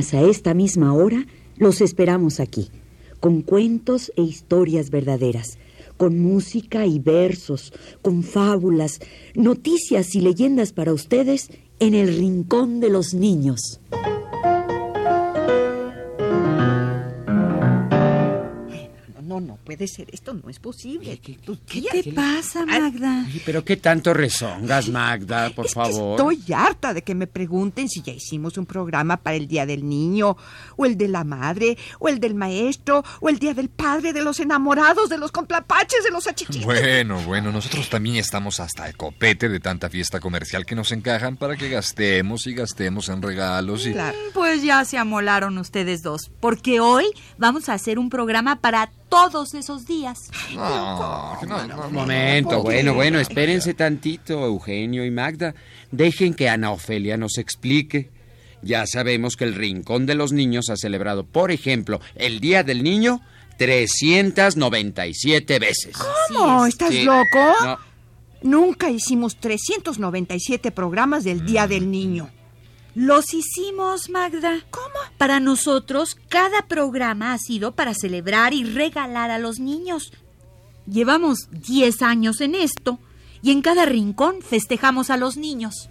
A esta misma hora los esperamos aquí, con cuentos e historias verdaderas, con música y versos, con fábulas, noticias y leyendas para ustedes en el Rincón de los Niños. No, puede ser, esto no es posible. ¿Qué- qué tías- ¿Qué pasa, Magda? Ay, pero qué tanto rezongas, Magda, por Es que favor. estoy harta de que me pregunten si ya hicimos un programa para el Día del Niño, o el de la Madre, o el del Maestro, o el Día del Padre, de los enamorados, de los complapaches, de los achichitos. Bueno, bueno, nosotros también estamos hasta el copete de tanta fiesta comercial que nos encajan para que gastemos y gastemos en regalos y... Claro. Pues ya se amolaron ustedes dos, porque hoy vamos a hacer un programa para todos esos días. No, no, no, Un momento, bueno, bueno, espérense tantito, Eugenio y Magda. Dejen que Ana Ofelia nos explique. Ya sabemos que el Rincón de los Niños ha celebrado, por ejemplo, el Día del Niño 397 veces. ¿Cómo? ¿Estás Sí. loco? No, Nunca hicimos 397 programas del Día del Niño. Los hicimos, Magda. ¿Cómo? Para nosotros, cada programa ha sido para celebrar y regalar a los niños. Llevamos 10 años en esto y en cada rincón festejamos a los niños.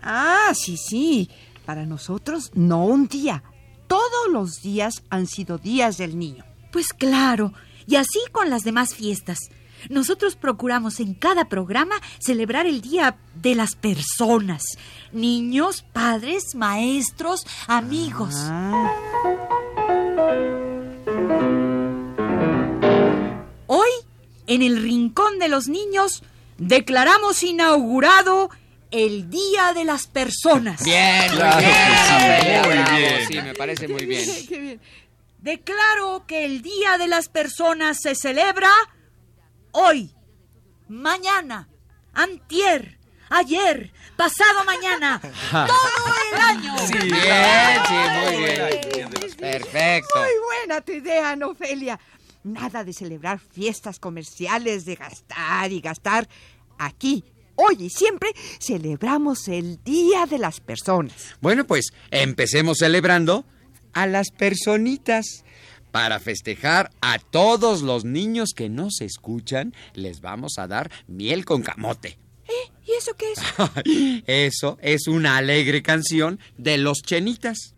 Ah, sí, sí. Para nosotros, no un día. Todos los días han sido días del niño. Pues claro, y así con las demás fiestas. Nosotros procuramos en cada programa celebrar el Día de las Personas. Niños, padres, maestros, amigos. Ah, Hoy, en el Rincón de los Niños, declaramos inaugurado el Día de las Personas. Bien, Claro bien, muy bravo, bien. Sí, me parece muy bien. Declaro que el Día de las Personas se celebra hoy, mañana, antier, ayer, pasado mañana, todo el año. Bien, sí, muy bien. Perfecto. muy buena tu idea, Ana Ofelia. Nada de celebrar fiestas comerciales, de gastar y gastar. Aquí, hoy y siempre, celebramos el Día de las Personas. Bueno, pues empecemos celebrando a las personitas. Para festejar a todos los niños que nos escuchan, les vamos a dar miel con camote. ¿Y eso qué es? Eso es una alegre canción de los chenitas.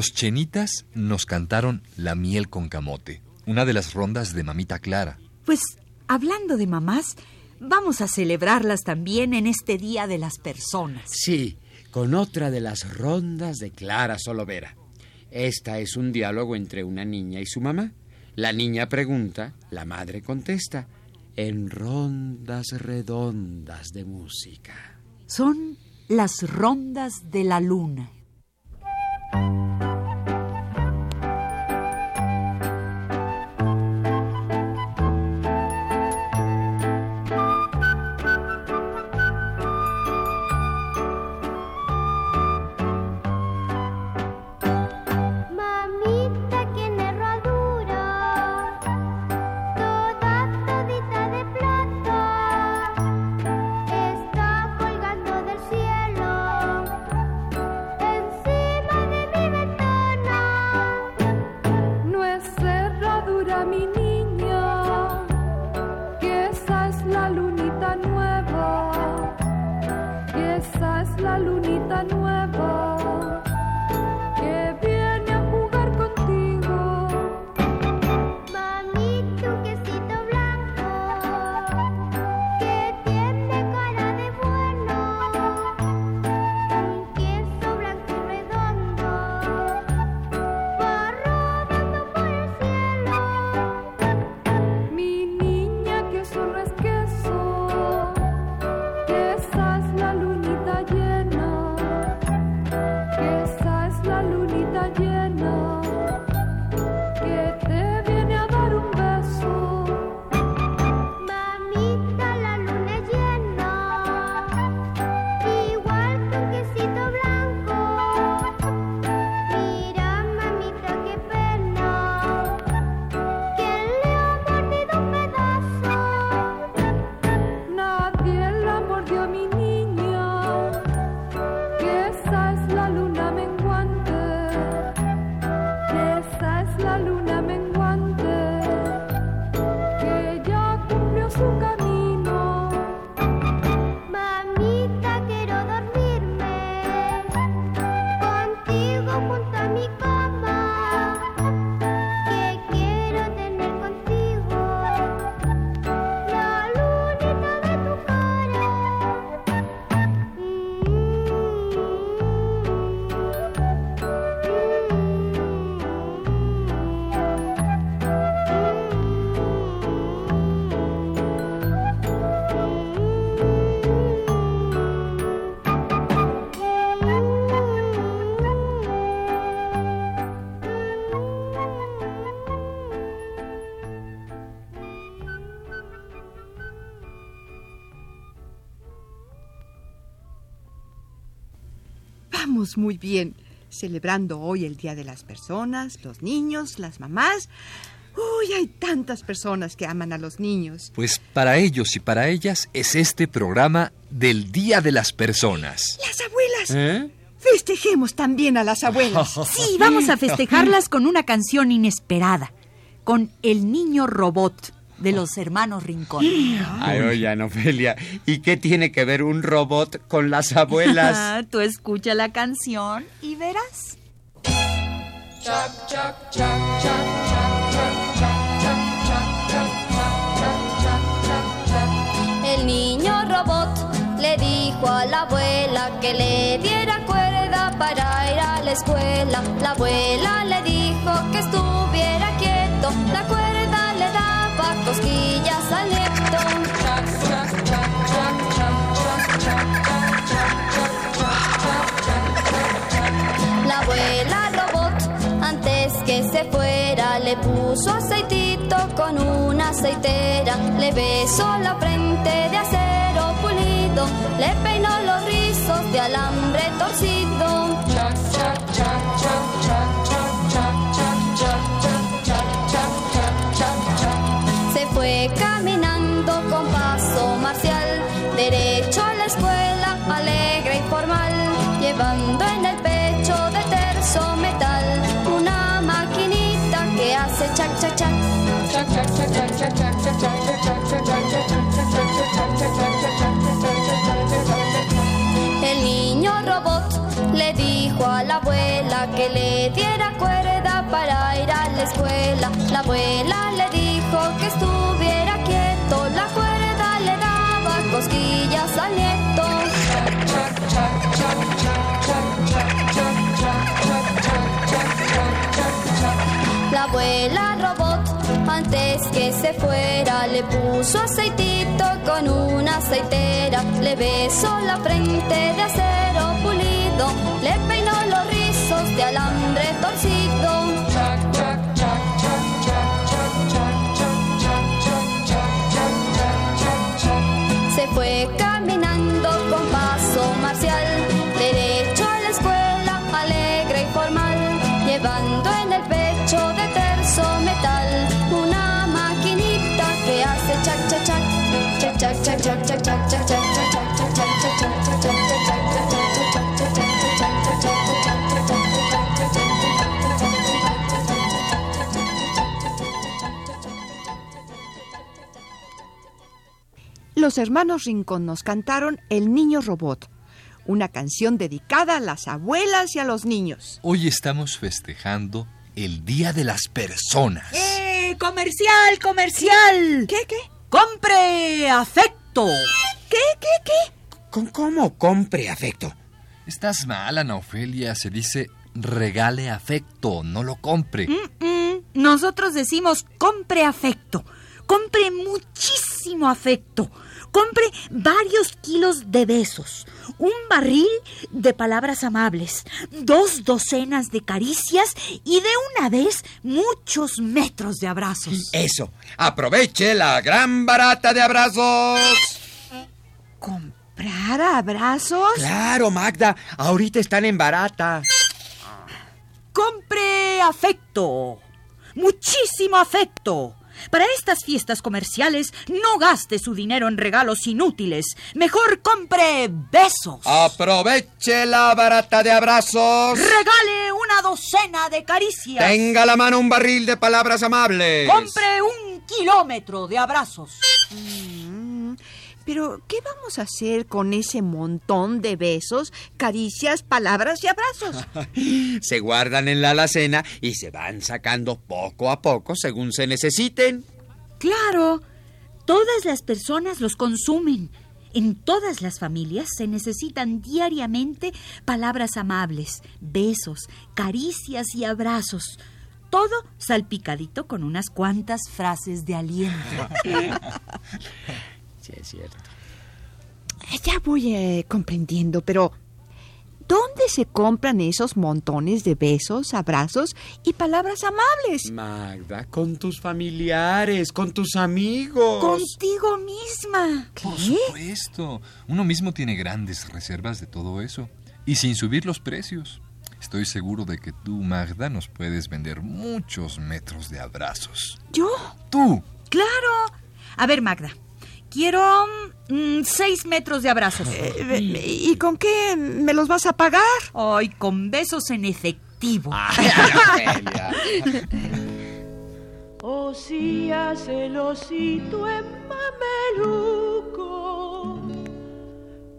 Los chenitas nos cantaron La miel con camote, una de las rondas de Mamita Clara. Pues, hablando de mamás, vamos a celebrarlas también en este Día de las Personas. Sí, con otra de las rondas de Clara Solovera. Esta es un diálogo entre una niña y su mamá. La niña pregunta, la madre contesta, en rondas redondas de música. Son las rondas de la luna. Muy bien, celebrando hoy el Día de las Personas, los niños, las mamás. Uy, hay tantas personas que aman a los niños. Pues para ellos y para ellas es este programa del Día de las Personas. Las abuelas. ¿Eh? Festejemos también a las abuelas. Sí, vamos a festejarlas con una canción inesperada, con El Niño Robot de los hermanos Rincón. Ay, oye, Ofelia, ¿y qué tiene que ver un robot con las abuelas? Ah, Tú escucha la canción y verás. El niño robot le dijo a la abuela que le diera cuerda para ir a la escuela. La abuela le dijo que estuviera quieto, la cuerda daba cosquillas al. La abuela robot, antes que se fuera, le puso aceitito con una aceitera. Le besó la frente de acero pulido, le peinó los rizos de alambre torcido. El niño robot le dijo a la abuela que le diera cuerda para ir a la escuela. La abuela le dijo que estuvo fuera le puso aceitito con una aceitera, le besó la frente de acero pulido, le peinó los rizos de alambre torcido. Los hermanos Rincón nos cantaron El Niño Robot, una canción dedicada a las abuelas y a los niños. Hoy estamos festejando el Día de las Personas. ¡Eh! ¡Comercial, comercial! ¿Qué, qué? ¡Compre afecto! ¿Qué, qué, qué? ¿Con cómo compre afecto? Estás mal, Ana Ofelia. Se dice regale afecto, no lo compre. Mm, Nosotros decimos compre afecto. Compre muchísimo afecto. Compre varios kilos de besos, un barril de palabras amables, dos docenas de caricias y de una vez muchos metros de abrazos. Eso. Aproveche la gran barata de abrazos. ¿Comprar abrazos? Claro, Magda. Ahorita están en barata. Compre afecto. Muchísimo afecto. Para estas fiestas comerciales, no gaste su dinero en regalos inútiles. Mejor compre besos. Aproveche la barata de abrazos. Regale una docena de caricias. Tenga a la mano un barril de palabras amables. Compre un kilómetro de abrazos. Pero, ¿qué vamos a hacer con ese montón de besos, caricias, palabras y abrazos? Se guardan en la alacena y se van sacando poco a poco según se necesiten. Claro, todas las personas los consumen. En todas las familias se necesitan diariamente palabras amables, besos, caricias y abrazos. Todo salpicadito con unas cuantas frases de aliento. Sí, es cierto. Ya voy eh, comprendiendo, pero ¿dónde se compran esos montones de besos, abrazos y palabras amables? Magda, con tus familiares, con tus amigos. Contigo misma. Por supuesto. Uno mismo tiene grandes reservas de todo eso. Y sin subir los precios. Estoy seguro de que tú, Magda, nos puedes vender muchos metros de abrazos. ¿Yo? ¡Tú! Claro. A ver, Magda. Quiero mm, seis metros de abrazos. Eh, ¿Y con qué me los vas a pagar? Ay, con besos en efectivo. Osías el osito en mameluco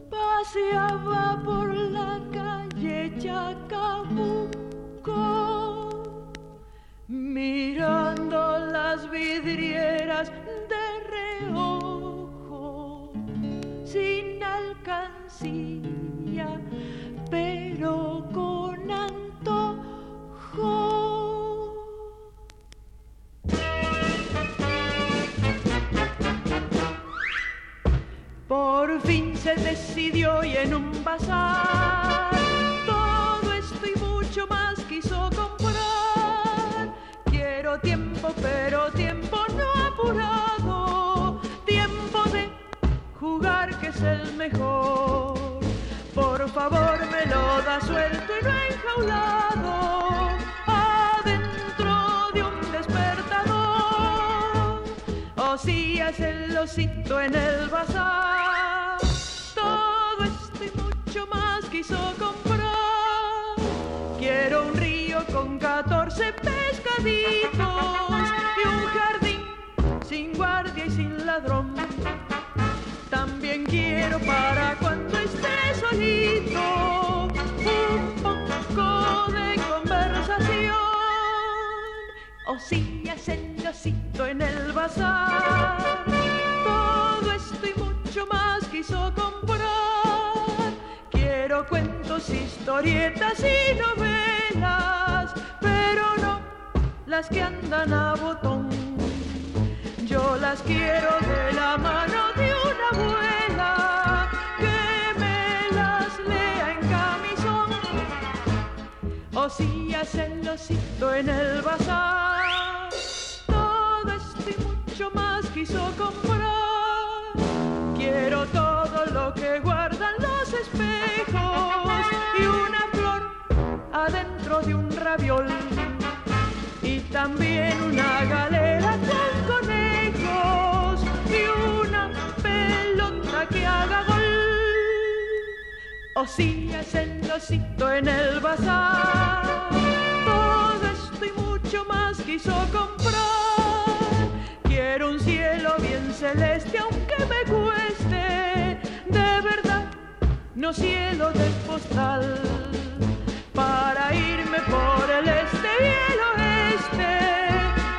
paseaba por la calle Chacabuco mirando las vidrieras alcancía pero con antojo. Por fin se decidió y en un bazar el osito en el bazar. Todo esto y mucho más quiso comprar. Quiero un río con 14 pescaditos y un jardín sin guardia y sin ladrón. También quiero para cuando esté solito Osías el osito en el bazar. Todo esto y mucho más quiso comprar. Quiero cuentos, historietas y novelas, pero no las que andan a botón. Yo las quiero de la mano de una abuela O si hacen losito en el bazar. Todo esto y mucho más quiso comprar. Quiero todo lo que guardan los espejos y una flor adentro de un raviol. O si hacen losito en el bazar. Todo esto y mucho más quiso comprar. Quiero un cielo bien celeste aunque me cueste. De verdad, no cielo de postal. Para irme por el este y el oeste.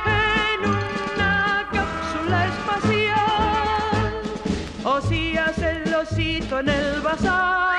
En una cápsula espacial. O si hace el losito en el bazar.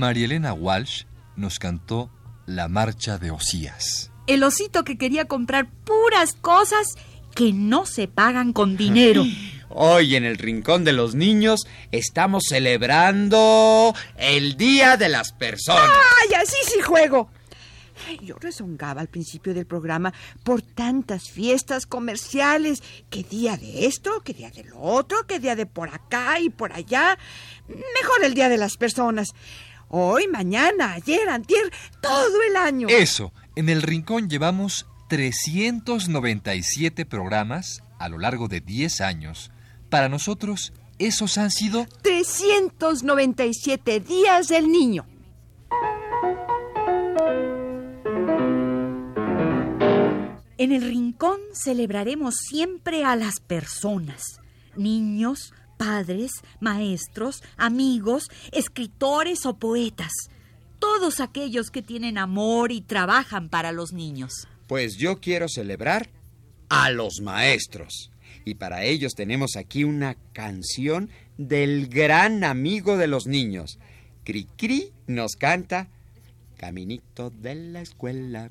Marielena Walsh nos cantó La Marcha de Osías. El osito que quería comprar puras cosas que no se pagan con dinero. Hoy en el Rincón de los Niños estamos celebrando el Día de las Personas. ¡Ay, así sí juego! Yo rezongaba al principio del programa por tantas fiestas comerciales. ¿Qué día de esto? ¿Qué día de lo otro? ¿Qué día de por acá y por allá? Mejor el Día de las Personas. Hoy, mañana, ayer, antier, todo el año. Eso, en el Rincón llevamos 397 programas a lo largo de 10 años. Para nosotros, esos han sido 397 días del niño. En el rincón celebraremos siempre a las personas, niños, padres, maestros, amigos, escritores o poetas, todos aquellos que tienen amor y trabajan para los niños. Pues yo quiero celebrar a los maestros. Y para ellos tenemos aquí una canción del gran amigo de los niños. Cricri nos canta Caminito de la escuela.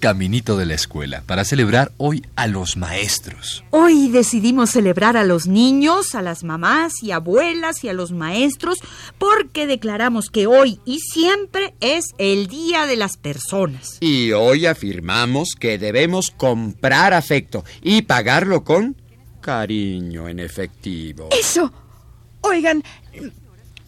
Caminito de la Escuela para celebrar hoy a los maestros. Hoy decidimos celebrar a los niños, a las mamás y abuelas y a los maestros porque declaramos que hoy y siempre es el Día de las Personas. Y hoy afirmamos que debemos comprar afecto y pagarlo con cariño en efectivo. Eso. Oigan,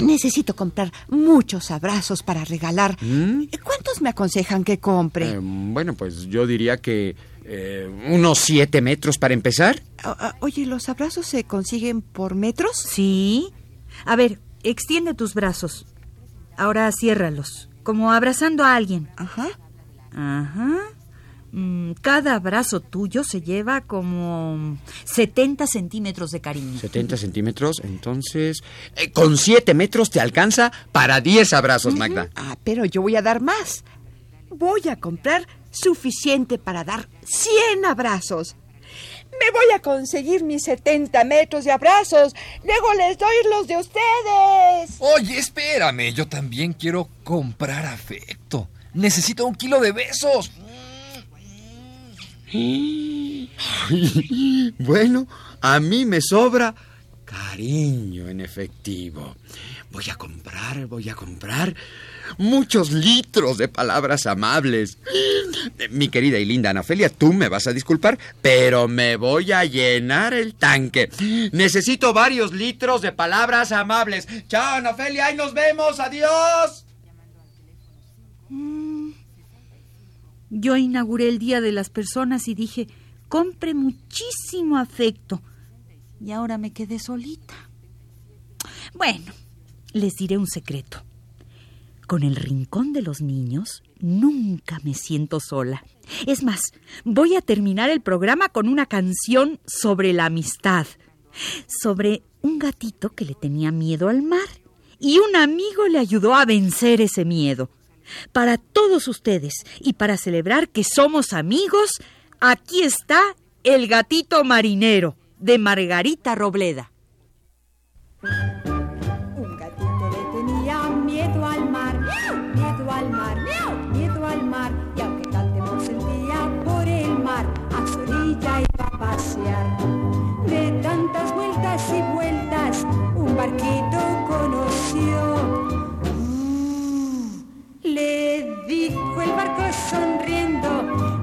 necesito comprar muchos abrazos para regalar. ¿Mm? ¿Cuántos me aconsejan que compre? Eh, bueno, pues yo diría que eh, unos siete metros para empezar. Ah, ah, Oye, ¿los abrazos se consiguen por metros? ¿Sí? A ver, extiende tus brazos. Ahora ciérralos, como abrazando a alguien. Ajá. Ajá. Mm, cada abrazo tuyo se lleva como 70 centímetros de cariño. 70 centímetros, entonces... eh, con siete metros te alcanza para 10 abrazos, Magda. Ah, pero yo voy a dar más. Voy a comprar suficiente para dar 100 abrazos. Me voy a conseguir mis 70 metros de abrazos. Luego les doy los de ustedes. Oye, espérame, yo también quiero comprar afecto. Necesito un kilo de besos. Bueno, a mí me sobra cariño en efectivo. Voy a comprar, voy a comprar muchos litros de palabras amables. Mi querida y linda Anafelia, tú me vas a disculpar, pero me voy a llenar el tanque. Necesito varios litros de palabras amables. Chao, Anafelia, ahí nos vemos, adiós. Yo inauguré el Día de las Personas y dije, compre muchísimo afecto. Y ahora me quedé solita. Bueno, les diré un secreto. Con el rincón de los niños nunca me siento sola. Es más, voy a terminar el programa con una canción sobre la amistad, sobre un gatito que le tenía miedo al mar y un amigo le ayudó a vencer ese miedo. Para todos ustedes y para celebrar que somos amigos, aquí está El gatito marinero de Margarita Robleda. Un gatito le tenía miedo al mar, miedo al mar, miedo al mar. Y aunque tal temor sentía por el mar, a su orilla iba a pasear. De tantas vueltas y vueltas, un barquito conoció. Sonriendo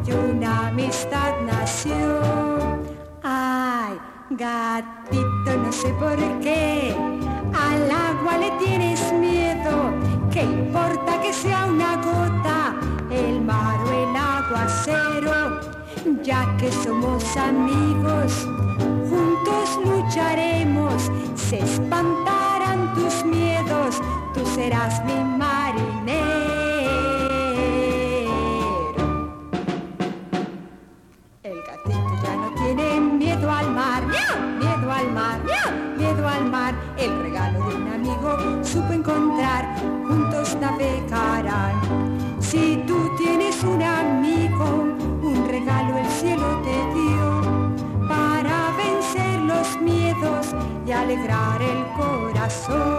y una amistad nació. Ay, gatito, no sé por qué. Al agua le tienes miedo. ¿Qué importa que sea una gota? El mar o el aguacero. Ya que somos amigos, juntos lucharemos. Se espantarán tus miedos. Tú serás mi al mar, miedo al mar. El regalo de un amigo supo encontrar, juntos navegarán. Si tú tienes un amigo, un regalo el cielo te dio para vencer los miedos y alegrar el corazón.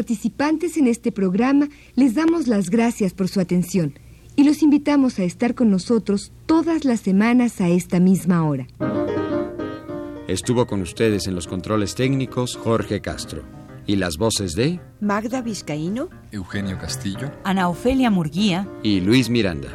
Participantes en este programa les damos las gracias por su atención y los invitamos a estar con nosotros todas las semanas a esta misma hora. Estuvo con ustedes en los controles técnicos Jorge Castro. Y las voces de Magda Vizcaíno. Eugenio Castillo. Ana Ofelia Murguía. y Luis Miranda.